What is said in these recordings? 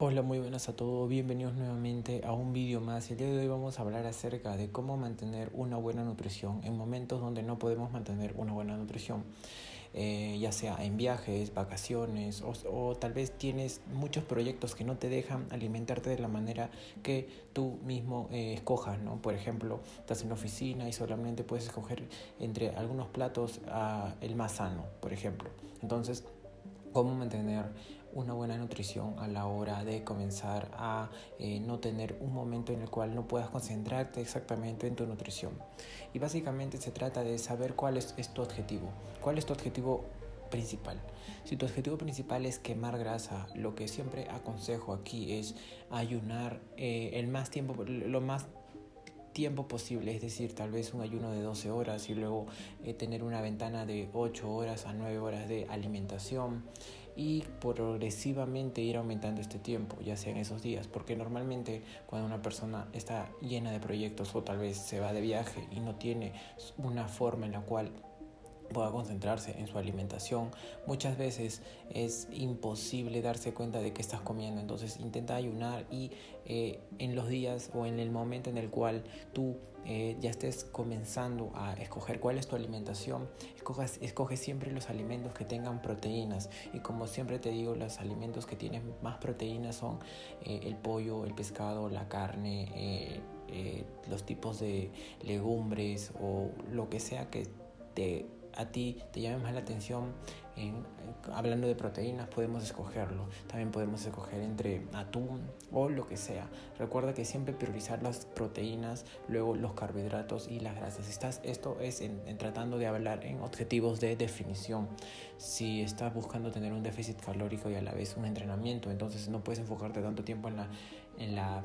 Hola, muy buenas a todos, bienvenidos nuevamente a un vídeo más. El día de hoy vamos a hablar acerca de cómo mantener una buena nutrición en momentos donde no podemos mantener una buena nutrición, eh, ya sea en viajes, vacaciones o, tal vez tienes muchos proyectos que no te dejan alimentarte de la manera que tú mismo eh, escojas, ¿no? Por ejemplo, estás en la oficina y solamente puedes escoger entre algunos platos uh, el más sano, por ejemplo. Entonces, cómo mantener una buena nutrición a la hora de comenzar a eh, no tener un momento en el cual no puedas concentrarte exactamente en tu nutrición. Y básicamente se trata de saber cuál es, tu objetivo, cuál es tu objetivo principal. Si tu objetivo principal es quemar grasa, lo que siempre aconsejo aquí es ayunar eh, el más tiempo, lo más tiempo posible, es decir, tal vez un ayuno de 12 horas y luego eh, tener una ventana de 8 horas a 9 horas de alimentación y progresivamente ir aumentando este tiempo, ya sea en esos días, porque normalmente cuando una persona está llena de proyectos o tal vez se va de viaje y no tiene una forma en la cual pueda concentrarse en su alimentación. Muchas veces es imposible darse cuenta de que estás comiendo, entonces intenta ayunar y eh, en los días o en el momento en el cual tú eh, ya estés comenzando a escoger cuál es tu alimentación, escoges, escoge siempre los alimentos que tengan proteínas y como siempre te digo, los alimentos que tienen más proteínas son eh, el pollo, el pescado, la carne, los tipos de legumbres o lo que sea que te a ti te llame más la atención, en, hablando de proteínas, podemos escogerlo. También podemos escoger entre atún o lo que sea. Recuerda que siempre priorizar las proteínas, luego los carbohidratos y las grasas. Estás, esto es en, tratando de hablar en objetivos de definición. Si estás buscando tener un déficit calórico y a la vez un entrenamiento, entonces no puedes enfocarte tanto tiempo en la, en la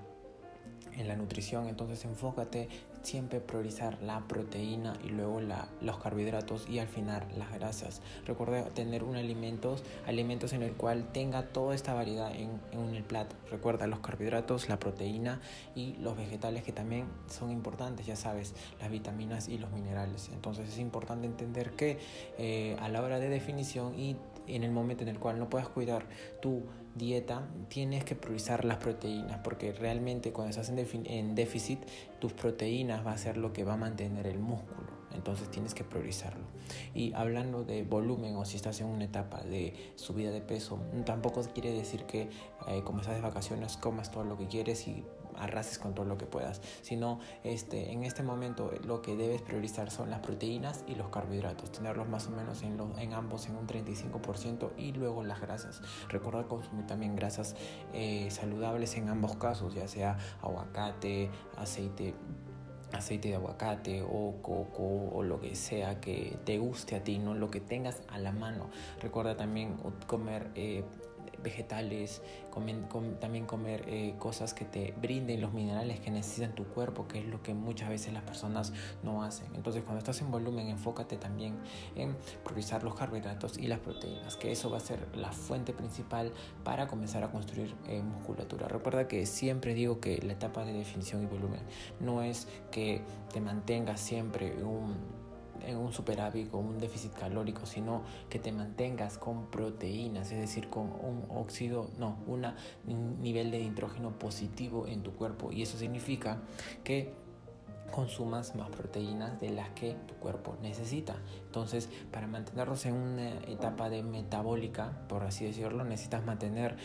en la nutrición, entonces enfócate siempre priorizar la proteína y luego la, los carbohidratos y al final las grasas. Recuerda tener un alimentos, alimentos en el cual tenga toda esta variedad en, en el plato. Recuerda los carbohidratos, la proteína y los vegetales que también son importantes, ya sabes, las vitaminas y los minerales. Entonces es importante entender que eh, a la hora de definición y en el momento en el cual no puedas cuidar tu dieta, tienes que priorizar las proteínas, porque realmente cuando estás en, en déficit, tus proteínas va a ser lo que va a mantener el músculo. Entonces tienes que priorizarlo. Y hablando de volumen o si estás en una etapa de subida de peso, tampoco quiere decir que eh, como estás de vacaciones comas todo lo que quieres y arrases con todo lo que puedas, sino este, en este momento lo que debes priorizar son las proteínas y los carbohidratos, tenerlos más o menos en, en ambos en un 35% y luego las grasas. Recuerda consumir también grasas eh, saludables en ambos casos, ya sea aguacate, aceite aceite de aguacate o coco o lo que sea que te guste a ti, ¿no? Lo que tengas a la mano. Recuerda también comer eh, vegetales, también comer eh, cosas que te brinden los minerales que necesitan tu cuerpo, que es lo que muchas veces las personas no hacen. Entonces cuando estás en volumen, enfócate también en priorizar los carbohidratos y las proteínas, que eso va a ser la fuente principal para comenzar a construir eh, musculatura. Recuerda que siempre digo que la etapa de definición y volumen no es que te mantengas siempre un en un superávit o un déficit calórico, sino que te mantengas con proteínas, es decir, con un óxido, no, una, un nivel de nitrógeno positivo en tu cuerpo. Y eso significa que consumas más proteínas de las que tu cuerpo necesita. Entonces, para mantenerlos en una etapa de metabólica, por así decirlo, necesitas mantener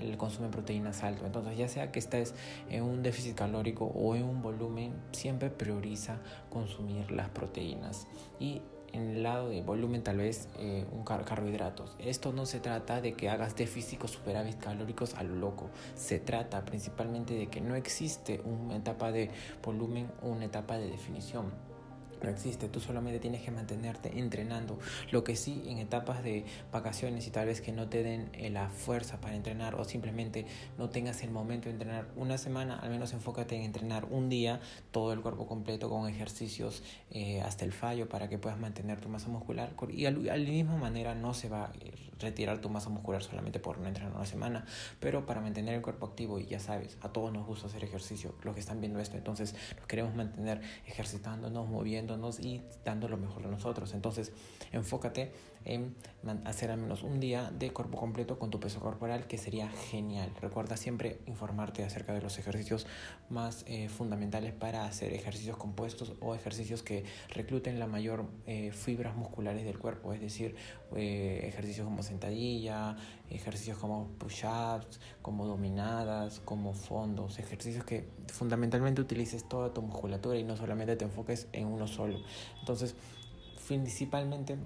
el consumo de proteínas alto. Entonces, ya sea que estés en un déficit calórico o en un volumen, siempre prioriza consumir las proteínas. Y en el lado de volumen tal vez eh, un carbohidratos. Esto no se trata de que hagas déficit o superávit calóricos a lo loco. Se trata principalmente de que no existe una etapa de volumen o una etapa de definición no existe, tú solamente tienes que mantenerte entrenando. Lo que sí, en etapas de vacaciones y tal vez que no te den eh, la fuerza para entrenar o simplemente no tengas el momento de entrenar una semana, al menos enfócate en entrenar un día todo el cuerpo completo con ejercicios eh, hasta el fallo para que puedas mantener tu masa muscular. Y al, la misma manera no se va a retirar tu masa muscular solamente por no entrenar una semana, pero para mantener el cuerpo activo y ya sabes, a todos nos gusta hacer ejercicio, los que están viendo esto, entonces nos queremos mantener ejercitándonos, moviendo y dando lo mejor de nosotros. Entonces, enfócate en hacer al menos un día de cuerpo completo con tu peso corporal, que sería genial. Recuerda siempre informarte acerca de los ejercicios más eh, fundamentales para hacer ejercicios compuestos o ejercicios que recluten la mayor eh, fibras musculares del cuerpo, es decir, eh, ejercicios como sentadilla, ejercicios como push-ups, como dominadas, como fondos, ejercicios que fundamentalmente utilices toda tu musculatura y no solamente te enfoques en uno solo. Entonces, principalmente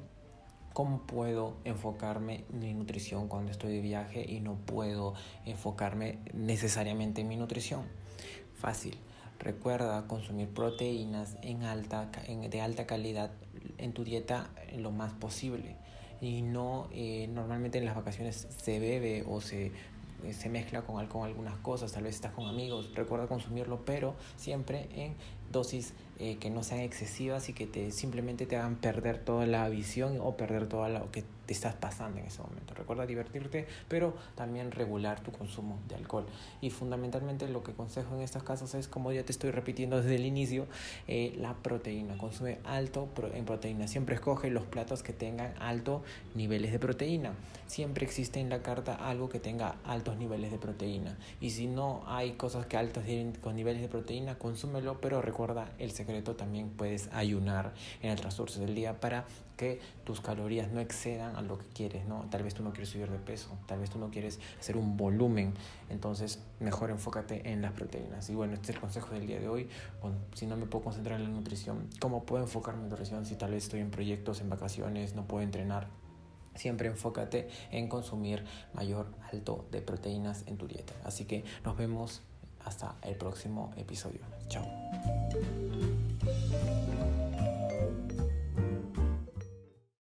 ¿Cómo puedo enfocarme en mi nutrición cuando estoy de viaje y no puedo enfocarme necesariamente en mi nutrición? Fácil. Recuerda consumir proteínas en alta, de alta calidad en tu dieta lo más posible. Y no, eh, normalmente en las vacaciones se bebe o se se mezcla con, con algunas cosas, tal vez estás con amigos, recuerda consumirlo, pero siempre en dosis eh, que no sean excesivas y que te simplemente te hagan perder toda la visión o perder todo lo que te estás pasando en ese momento. Recuerda divertirte, pero también regular tu consumo de alcohol. Y fundamentalmente lo que consejo en estos casos es, como ya te estoy repitiendo desde el inicio, eh, la proteína. Consume alto en proteína. Siempre escoge los platos que tengan altos niveles de proteína. Siempre existe en la carta algo que tenga altos niveles de proteína. Y si no hay cosas que tienen con niveles de proteína, consúmelo, pero recuerda recuerda el secreto, también puedes ayunar en el transcurso del día para que tus calorías no excedan a lo que quieres, ¿no? Tal vez tú no quieres subir de peso, tal vez tú no quieres hacer un volumen, entonces mejor enfócate en las proteínas. Y bueno, este es el consejo del día de hoy. si no me puedo concentrar en la nutrición, ¿cómo puedo enfocarme en nutrición si tal vez estoy en proyectos, en vacaciones, no puedo entrenar? Siempre enfócate en consumir mayor alto de proteínas en tu dieta. Así que nos vemos hasta el próximo episodio. Chao. Thank you.